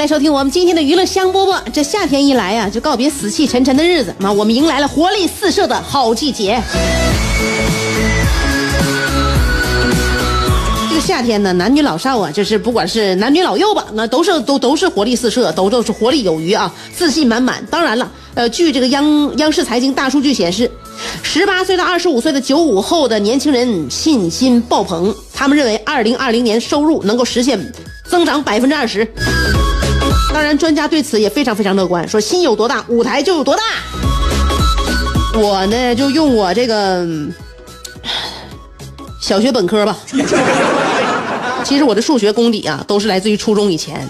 来收听我们今天的娱乐香饽饽。这夏天一来呀、就告别死气沉沉的日子，那我们迎来了活力四射的好季节。这个夏天呢，男女老少啊，就是不管是男女老幼吧，那都是都都是活力四射，都都是活力有余啊，自信满满。当然了，呃，据这个央央视财经大数据显示，十八岁到二十五岁的九五后的年轻人信心爆棚，他们认为二零二零年收入能够实现增长百分之二十。当然，专家对此也非常非常乐观，说心有多大，舞台就有多大。我呢，就用我这个小学本科吧。其实我的数学功底啊，都是来自于初中以前。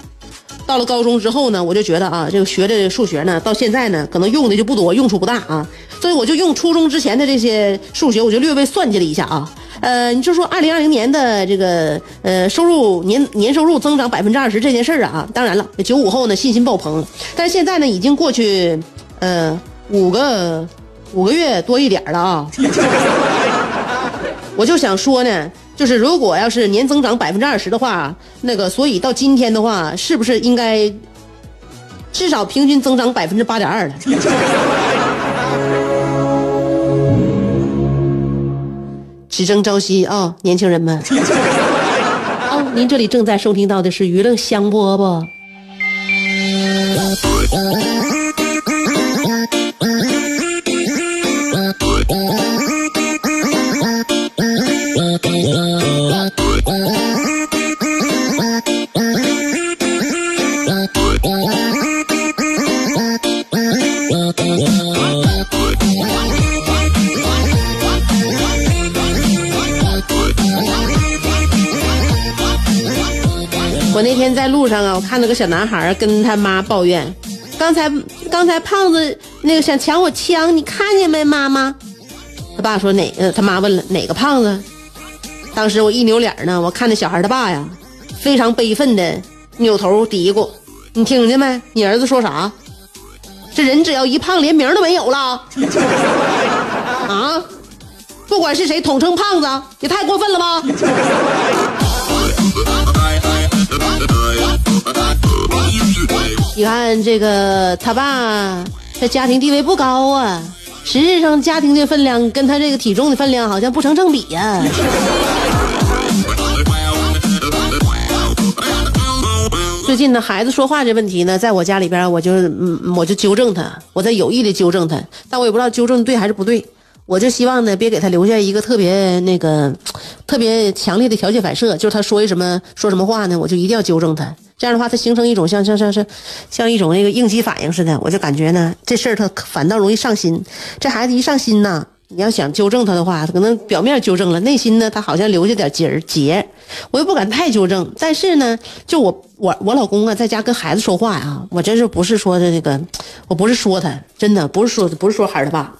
到了高中之后呢，我就觉得啊，这个学的数学呢，到现在呢，可能用的就不多，用处不大啊。所以我就用初中之前的这些数学，我就略微算计了一下啊。呃，你就说二零二零年的这个呃收入年年收入增长百分之二十这件事儿啊，当然了，九五后呢信心爆棚，但是现在呢已经过去呃五个五个月多一点儿了啊。我就想说呢，就是如果要是年增长百分之二十的话，那个所以到今天的话，是不是应该至少平均增长百分之八点二了？只争朝夕啊、年轻人们！哦，您这里正在收听到的是娱乐香饽饽。在路上啊，我看到个小男孩跟他妈抱怨，刚才刚才胖子那个想抢我枪，你看见没，妈妈？他爸说哪个？他妈问了哪个胖子？当时我一扭脸呢，我看那小孩他爸呀，非常悲愤的扭头嘀咕：“你听见没？你儿子说啥？这人只要一胖，连名都没有了啊！不管是谁统称胖子，也太过分了吧！” 你看这个他爸，他家庭地位不高啊，实质上家庭的分量跟他这个体重的分量好像不成正比呀、最近呢，孩子说话这问题呢，在我家里边，我就嗯，我就纠正他，我在有意的纠正他，但我也不知道纠正对还是不对。我就希望呢，别给他留下一个特别那个 特别强烈的条件反射，就是他说一什么说什么话呢，我就一定要纠正他。这样的话，他形成一种像像像像像一种那个应激反应似的，我就感觉呢，这事儿他反倒容易上心。这孩子一上心呐，你要想纠正他的话，可能表面纠正了，内心呢，他好像留下点结儿结。我又不敢太纠正，但是呢，就我我我老公啊，在家跟孩子说话呀，我真是不是说的这个，我不是说他，真的不是说不是说孩儿他爸。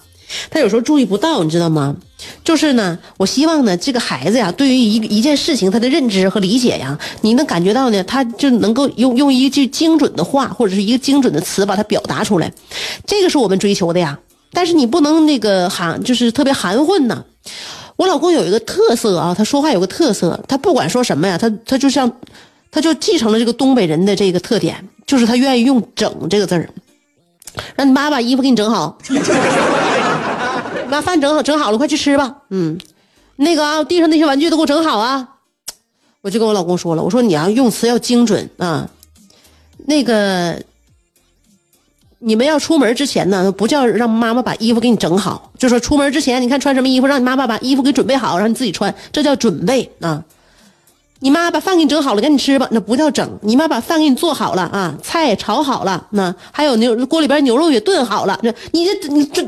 他有时候注意不到，你知道吗？就是呢，我希望呢，这个孩子呀，对于一一件事情，他的认知和理解呀，你能感觉到呢，他就能够用用一句精准的话或者是一个精准的词把它表达出来，这个是我们追求的呀。但是你不能那个含，就是特别含混呐。我老公有一个特色啊，他说话有个特色，他不管说什么呀，他他就像，他就继承了这个东北人的这个特点，就是他愿意用“整”这个字儿。让你妈把衣服给你整好。妈，饭整好整好了，快去吃吧。嗯，那个啊，地上那些玩具都给我整好啊。我就跟我老公说了，我说你要用词要精准啊。那个，你们要出门之前呢，不叫让妈妈把衣服给你整好，就说出门之前，你看穿什么衣服，让你妈妈把衣服给准备好，让你自己穿，这叫准备啊。你妈把饭给你整好了，赶紧吃吧，那不叫整。你妈把饭给你做好了啊，菜也炒好了，那还有牛锅里边牛肉也炖好了。这你这你这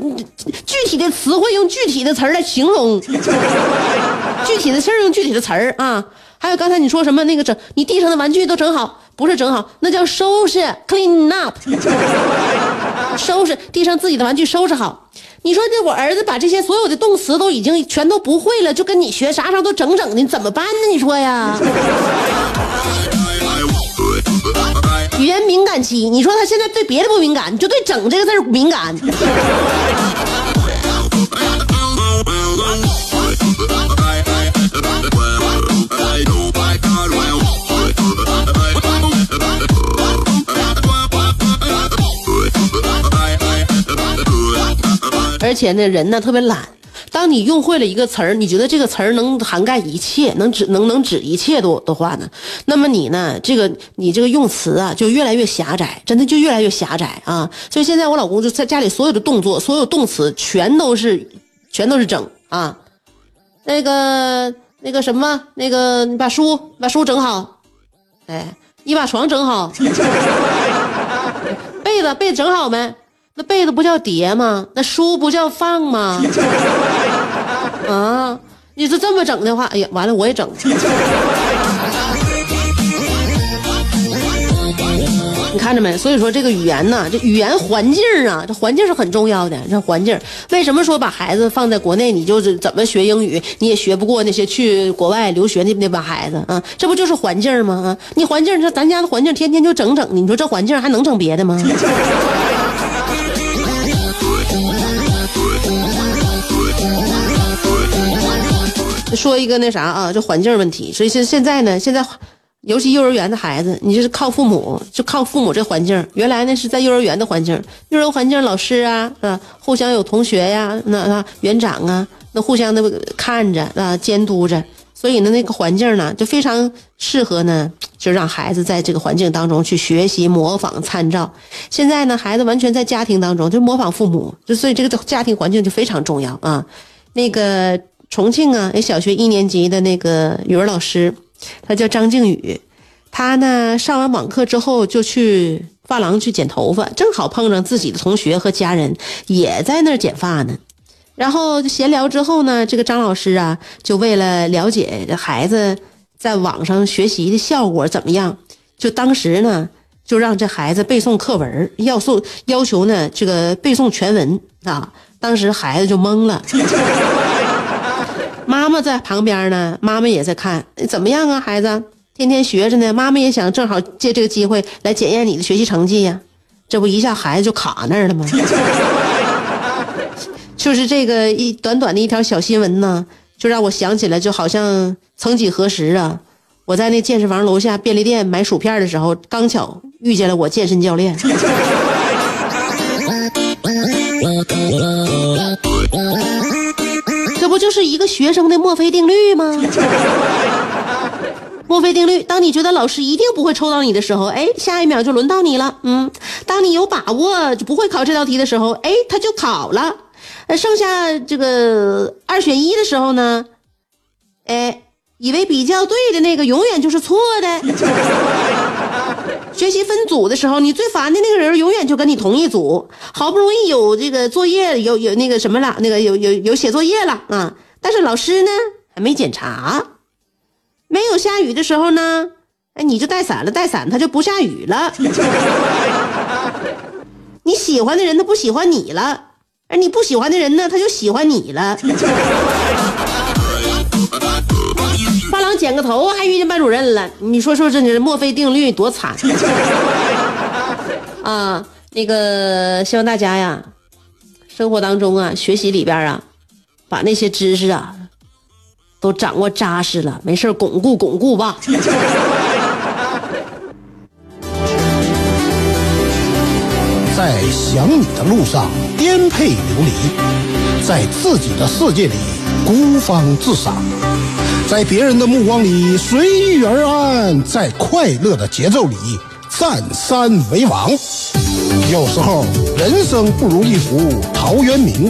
具体的词汇用具体的词儿来形容，具体的事儿用具体的词儿啊。还有刚才你说什么那个整，你地上的玩具都整好，不是整好，那叫收拾，clean up，收拾地上自己的玩具收拾好。你说这我儿子把这些所有的动词都已经全都不会了，就跟你学啥啥都整整的，怎么办呢？你说呀？语言敏感期，你说他现在对别的不敏感，你就对“整”这个字敏感。且呢，人呢特别懒。当你用会了一个词儿，你觉得这个词儿能涵盖一切，能指能能指一切的的话呢，那么你呢，这个你这个用词啊，就越来越狭窄，真的就越来越狭窄啊。所以现在我老公就在家里所有的动作，所有动词全都是全都是整啊。那个那个什么，那个你把书把书整好，哎，你把床整好，被子被子整好没？那被子不叫叠吗？那书不叫放吗？啊，你是这么整的话，哎呀，完了我也整。你看着没？所以说这个语言呢，这语言环境啊，这环境是很重要的。这环境为什么说把孩子放在国内，你就是怎么学英语，你也学不过那些去国外留学那那帮孩子啊？这不就是环境吗？啊，你环境，这咱家的环境天天就整整，你说这环境还能整别的吗？说一个那啥啊，这环境问题。所以现现在呢，现在尤其幼儿园的孩子，你就是靠父母，就靠父母这环境。原来呢是在幼儿园的环境，幼儿园环境老师啊，啊，互相有同学呀，那那园长啊，那互相的看着啊，监督着。所以呢，那个环境呢，就非常适合呢，就让孩子在这个环境当中去学习、模仿、参照。现在呢，孩子完全在家庭当中就模仿父母，就所以这个家庭环境就非常重要啊。那个。重庆啊，那小学一年级的那个语文老师，他叫张靖宇，他呢上完网课之后就去发廊去剪头发，正好碰上自己的同学和家人也在那儿剪发呢。然后闲聊之后呢，这个张老师啊，就为了了解这孩子在网上学习的效果怎么样，就当时呢就让这孩子背诵课文，要素要求呢这个背诵全文啊。当时孩子就懵了。妈妈在旁边呢，妈妈也在看，怎么样啊，孩子，天天学着呢。妈妈也想正好借这个机会来检验你的学习成绩呀，这不一下孩子就卡那儿了吗？就是这个一短短的一条小新闻呢，就让我想起来，就好像曾几何时啊，我在那健身房楼下便利店买薯片的时候，刚巧遇见了我健身教练。学生的墨菲定律吗？墨菲定律，当你觉得老师一定不会抽到你的时候，哎，下一秒就轮到你了。嗯，当你有把握就不会考这道题的时候，哎，他就考了。剩下这个二选一的时候呢，哎，以为比较对的那个永远就是错的。学习分组的时候，你最烦的那个人永远就跟你同一组。好不容易有这个作业，有有那个什么了，那个有有有写作业了啊，但是老师呢还没检查。没有下雨的时候呢，哎，你就带伞了，带伞它就不下雨了。你喜欢的人他不喜欢你了，而你不喜欢的人呢他就喜欢你了。发廊剪个头还遇见班主任了，你说说这是墨菲定律多惨 啊！那个希望大家呀，生活当中啊，学习里边啊，把那些知识啊都掌握扎实了，没事巩固巩固吧。在想你的路上颠沛流离，在自己的世界里孤芳自赏。在别人的目光里随遇而安，在快乐的节奏里占山为王。有时候人生不如一壶陶渊明，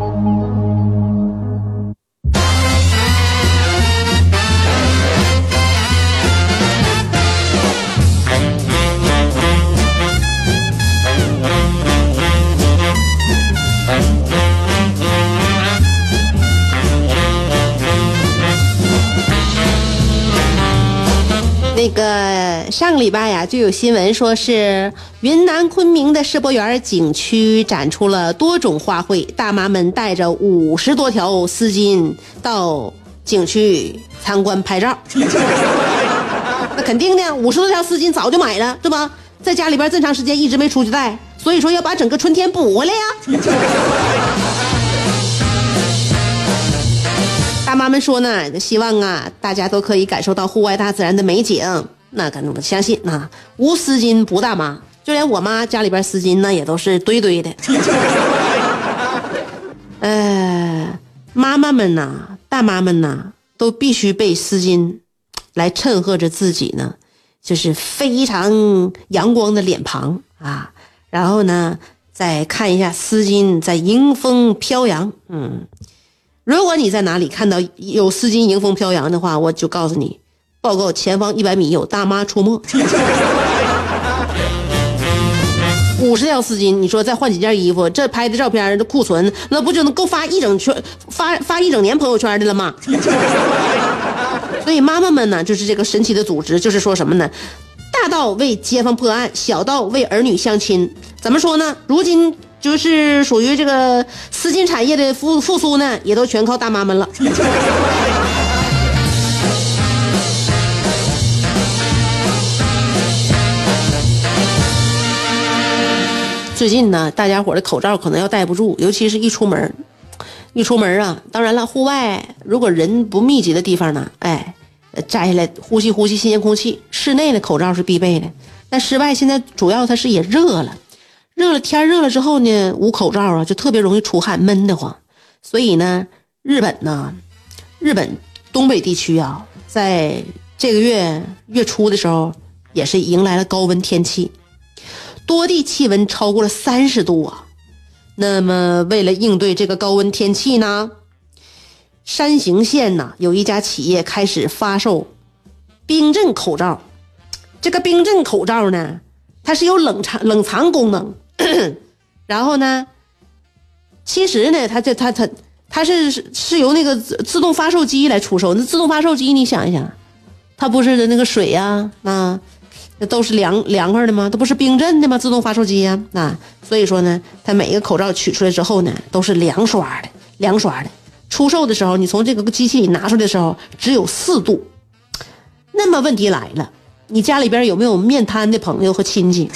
上礼拜呀，就有新闻说是云南昆明的世博园景区展出了多种花卉，大妈们带着五十多条丝巾到景区参观拍照。那肯定的，五十多条丝巾早就买了，对吧？在家里边这么长时间一直没出去带，所以说要把整个春天补回来呀。大妈们说呢，希望啊，大家都可以感受到户外大自然的美景。那可能我相信啊，无丝巾不大妈，就连我妈家里边丝巾那也都是堆堆的。呃，妈妈们呐，大妈们呐，都必须被丝巾来衬和着自己呢，就是非常阳光的脸庞啊。然后呢，再看一下丝巾在迎风飘扬，嗯。如果你在哪里看到有丝巾迎风飘扬的话，我就告诉你，报告前方一百米有大妈出没。五十条丝巾，你说再换几件衣服，这拍的照片的库存，那不就能够发一整圈、发发一整年朋友圈的了吗？所以妈妈们呢，就是这个神奇的组织，就是说什么呢？大到为街坊破案，小到为儿女相亲，怎么说呢？如今。就是属于这个丝巾产业的复复苏呢，也都全靠大妈们了。最近呢，大家伙的口罩可能要戴不住，尤其是一出门，一出门啊，当然了，户外如果人不密集的地方呢，哎，摘下来呼吸呼吸新鲜空气。室内的口罩是必备的，但室外现在主要它是也热了。热了天热了之后呢，捂口罩啊，就特别容易出汗，闷得慌。所以呢，日本呢，日本东北地区啊，在这个月月初的时候，也是迎来了高温天气，多地气温超过了三十度啊。那么，为了应对这个高温天气呢，山形县呐，有一家企业开始发售冰镇口罩。这个冰镇口罩呢，它是有冷藏冷藏功能。然后呢？其实呢，它这它它它是是由那个自自动发售机来出售。那自动发售机，你想一想，它不是的那个水呀，那那都是凉凉快的吗？它不是冰镇的吗？自动发售机呀，啊，所以说呢，它每一个口罩取出来之后呢，都是凉刷的，凉刷的。出售的时候，你从这个机器里拿出来的时候，只有四度。那么问题来了，你家里边有没有面瘫的朋友和亲戚？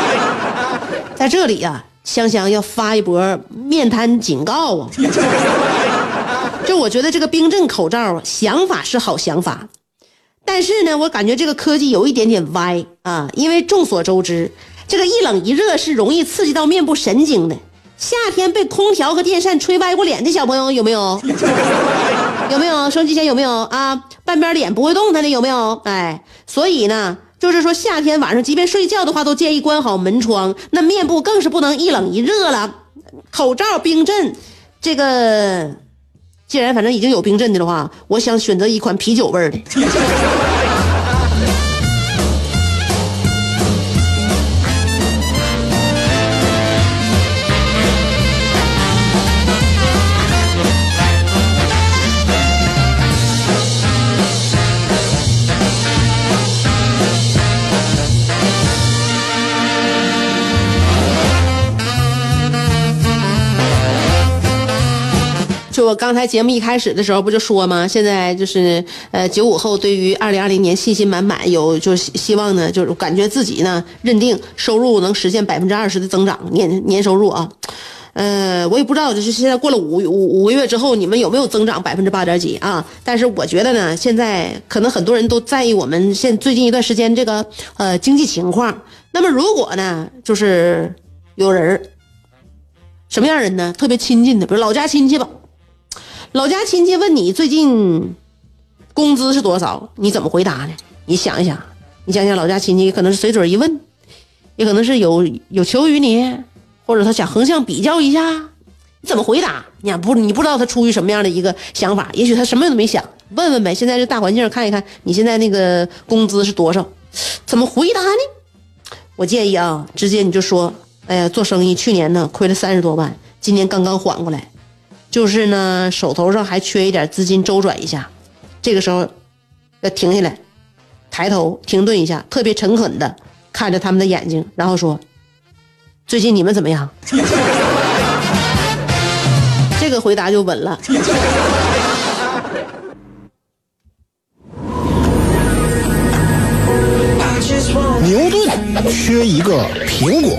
在这里呀，香香要发一波面瘫警告啊！就我觉得这个冰镇口罩啊想法是好想法，但是呢，我感觉这个科技有一点点歪啊！因为众所周知，这个一冷一热是容易刺激到面部神经的。夏天被空调和电扇吹歪过脸的小朋友有没有？有没有？手机前有没有啊？半边脸不会动弹的有没有？哎，所以呢。就是说，夏天晚上即便睡觉的话，都建议关好门窗。那面部更是不能一冷一热了。口罩冰镇，这个既然反正已经有冰镇的了话，我想选择一款啤酒味的。刚才节目一开始的时候不就说吗？现在就是呃九五后对于二零二零年信心满满，有就希希望呢，就是感觉自己呢认定收入能实现百分之二十的增长，年年收入啊。呃，我也不知道，就是现在过了五五五个月之后，你们有没有增长百分之八点几啊？但是我觉得呢，现在可能很多人都在意我们现最近一段时间这个呃经济情况。那么如果呢，就是有人什么样人呢？特别亲近的，比如老家亲戚吧，老家亲戚问你最近工资是多少，你怎么回答呢？你想一想，你想想老家亲戚可能是随嘴一问，也可能是有有求于你，或者他想横向比较一下，你怎么回答？你不你不知道他出于什么样的一个想法，也许他什么都没想，问问呗。现在这大环境看一看，你现在那个工资是多少？怎么回答呢？我建议啊，直接你就说，哎呀，做生意去年呢亏了三十多万，今年刚刚缓过来，就是呢手头上还缺一点资金周转一下，这个时候要停下来，抬头停顿一下，特别诚恳的看着他们的眼睛，然后说：“最近你们怎么样？” 这个回答就稳了。牛顿缺一个苹果，